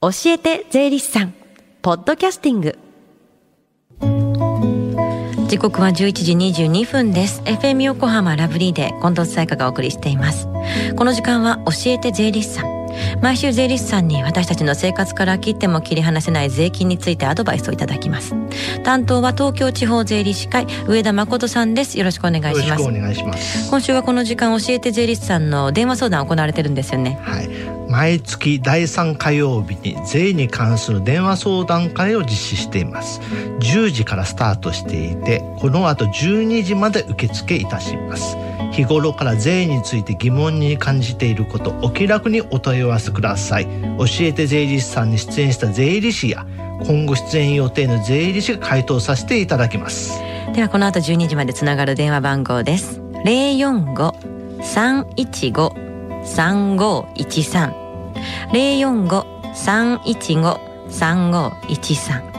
教えて税理士さん。ポッドキャスティング。時刻は11時22分です。FM 横浜ラブリーで近藤彩香がお送りしています。この時間は教えて税理士さん。毎週税理士さんに私たちの生活から切っても切り離せない税金についてアドバイスをいただきます。担当は東京地方税理士会上田誠さんです。よろしくお願いします。お願いします。今週はこの時間教えて税理士さんの電話相談行われてるんですよね。はい毎月第3火曜日に税に関する電話相談会を実施しています。10時からスタートしていてこの後12時まで受付いたします。日頃から税について疑問に感じていることお気楽にお問い合わせください。教えて税理士さんに出演した税理士や今後出演予定の税理士が回答させていただきます。ではこの後12時までつながる電話番号です。045-315-3513 045-315-3513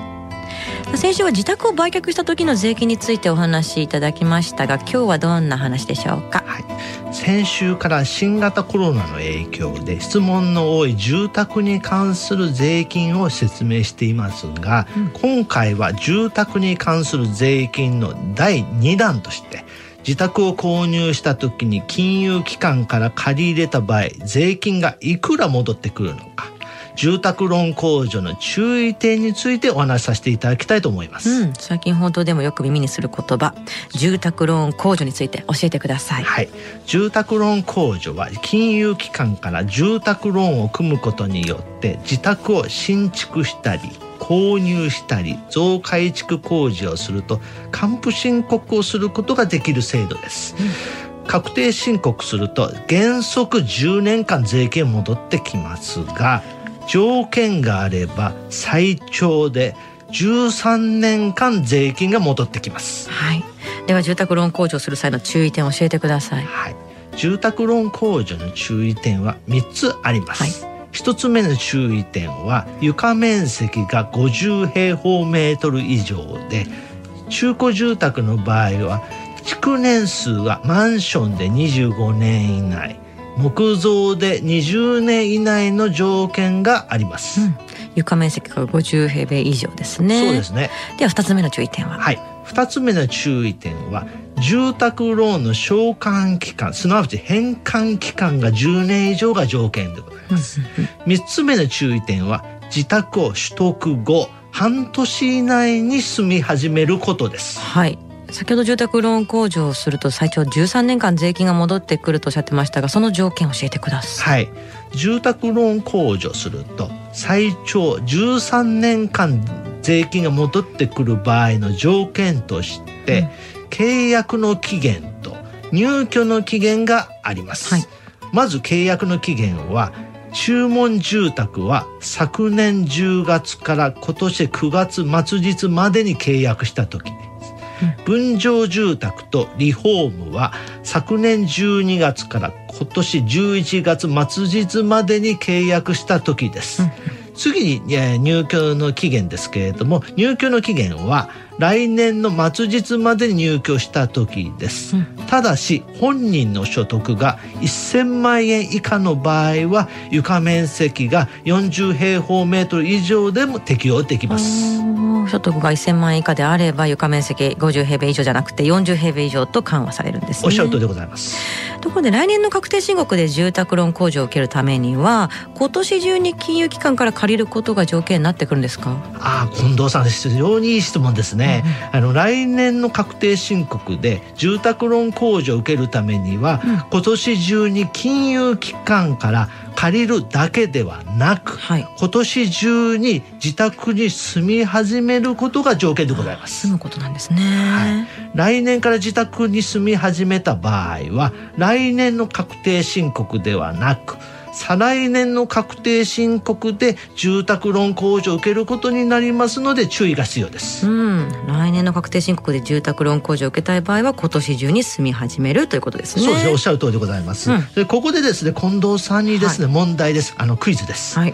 先週は自宅を売却した時の税金についてお話しいただきましたが今日はどんな話でしょうか、はい、先週から新型コロナの影響で質問の多い住宅に関する税金を説明していますが、うん、今回は住宅に関する税金の第2弾として自宅を購入した時に金融機関から借り入れた場合税金がいくら戻ってくるのか。住宅ローン控除の注意点についてお話しさせていただきたいと思います、うん、最近報道でもよく耳にする言葉。住宅ローン控除について教えてください。はい。住宅ローン控除は金融機関から住宅ローンを組むことによって自宅を新築したり購入したり増改築工事をすると還付申告をすることができる制度です、うん、確定申告すると原則10年間税金戻ってきますが条件があれば最長で13年間税金が戻ってきます。はい。では住宅ローン控除する際の注意点を教えてください。はい。住宅ローン控除の注意点は3つあります。はい一つ目の注意点は床面積が50平方メートル以上で中古住宅の場合は築年数はマンションで25年以内木造で20年以内の条件があります、うん、床面積が50平米以上ですね。そうですね。では2つ目の注意点は？はい。2つ目の注意点は住宅ローンの償還期間すなわち返還期間が10年以上が条件でございます、3つ目の注意点は自宅を取得後半年以内に住み始めることです。はい。先ほど住宅ローン控除をすると最長13年間税金が戻ってくるとおっしゃってましたがその条件を教えてください。はい、住宅ローン控除すると最長13年間税金が戻ってくる場合の条件として、うん、契約の期限と入居の期限があります。はい、まず契約の期限は注文住宅は昨年10月から今年9月末日までに契約した時分譲住宅とリフォームは昨年12月から今年11月末日までに契約した時です。次に入居の期限ですけれども入居の期限は来年の末日までに入居した時です、うん、ただし本人の所得が1000万円以下の場合は床面積が40平方メートル以上でも適用できます。所得が1000万円以下であれば床面積50平米以上じゃなくて40平米以上と緩和されるんです、ね、おっしゃる通りでございますところで来年の確定申告で住宅ローン控除を受けるためには今年中に金融機関から借りることが条件になってくるんですか？ああ近藤さん非常にいい質問ですね。あの来年の確定申告で住宅ローン控除を受けるためには、うん、今年中に金融機関から借りるだけではなく、はい、今年中に自宅に住み始めることが条件でございます。住むことなんですね、はい、来年から自宅に住み始めた場合は来年の確定申告ではなく再来年の確定申告で住宅ローン控除を受けることになりますので注意が必要です。うん、来年の確定申告で住宅ローン控除を受けたい場合は今年中に住み始めるということですね。そうですね、おっしゃる通りでございます。うん、でここでですね、近藤さんにですね、はい、問題です。あのクイズです。はい。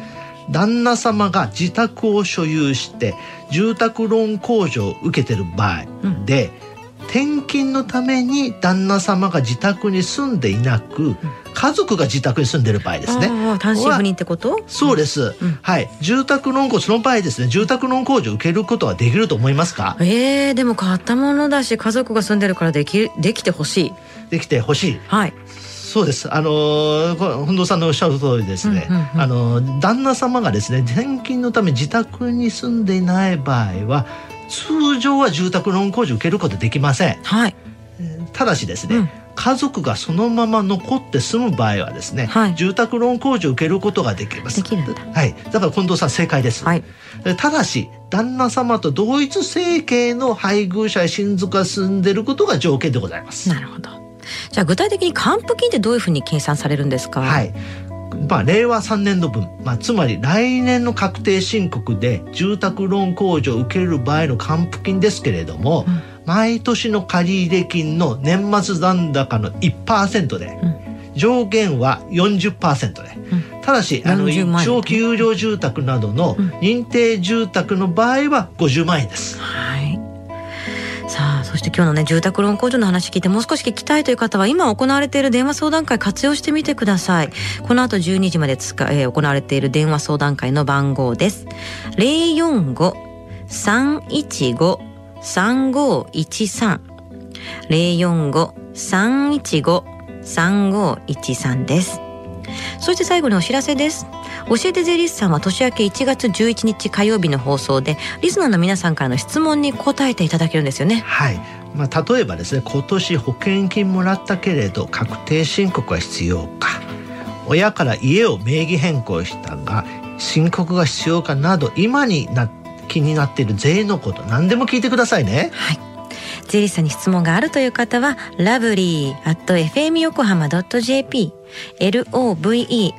旦那様が自宅を所有して住宅ローン控除を受けてる場合で、うん、転勤のために旦那様が自宅に住んでいなく、家族が自宅に住んでる場合ですね。単身赴任ってこと？そうです、うん、はい。住宅ローンその場合ですね、住宅ローン控除を受けることはできると思いますか？ええー、でも買ったものだし、家族が住んでるからでき、できてほしい。できてほしい。はい。そうです。あの本堂さんのおっしゃる通りですね。うんうんうん、あの旦那様がですね、転勤のため自宅に住んでいない場合は、通常は住宅ローン控除受けることできません。はい。ただしですね、うん、家族がそのまま残って住む場合はですね、はい、住宅ローン控除を受けることができます。はい。だから近藤さん正解です。はい、ただし旦那様と同一生計の配偶者や親族が住んでることが条件でございます。なるほど。じゃあ具体的に還付金ってどういうふうに計算されるんですか？はい。まあ、令和3年度分、まあ、つまり来年の確定申告で住宅ローン控除を受ける場合の還付金ですけれども、うん、毎年の借入金の年末残高の1%で、うん、上限は40%で、うん、ただしあの長期有料住宅などの認定住宅の場合は50万円です。はい。さあそして今日のね住宅ローン控除の話聞いてもう少し聞きたいという方は今行われている電話相談会活用してみてください。この後12時まで使、えー、行われている電話相談会の番号です。045-315-3513 045-315-3513です。そして最後にお知らせです。教えて税理士さんは年明け1月11日火曜日の放送でリスナーの皆さんからの質問に答えていただけるんですよね。はい。まあ、例えばですね今年保険金もらったけれど確定申告は必要か。親から家を名義変更したが申告が必要かなど今にな気になっている税のこと何でも聞いてくださいね。はい税理士さんに質問があるという方は、ラブリー at fm 横浜 .jp、lovely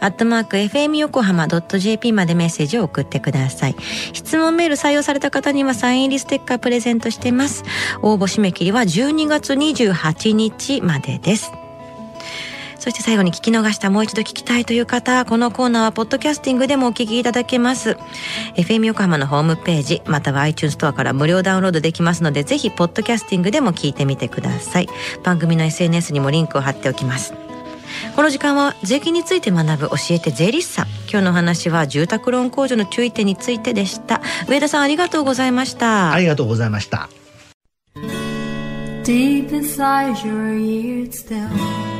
アットマーク fm 横浜 .jp までメッセージを送ってください。質問メール採用された方にはサイン入りステッカープレゼントしてます。応募締め切りは12月28日までです。そして最後に聞き逃したもう一度聞きたいという方、このコーナーはポッドキャスティングでもお聞きいただけます。FM 横浜のホームページ、または iTunes ストアから無料ダウンロードできますので、ぜひポッドキャスティングでも聞いてみてください。番組の SNS にもリンクを貼っておきます。この時間は税金について学ぶ教えて税理士さん。今日の話は住宅ローン控除の注意点についてでした。上田さんありがとうございました。ありがとうございました。Deep inside your ears still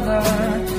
another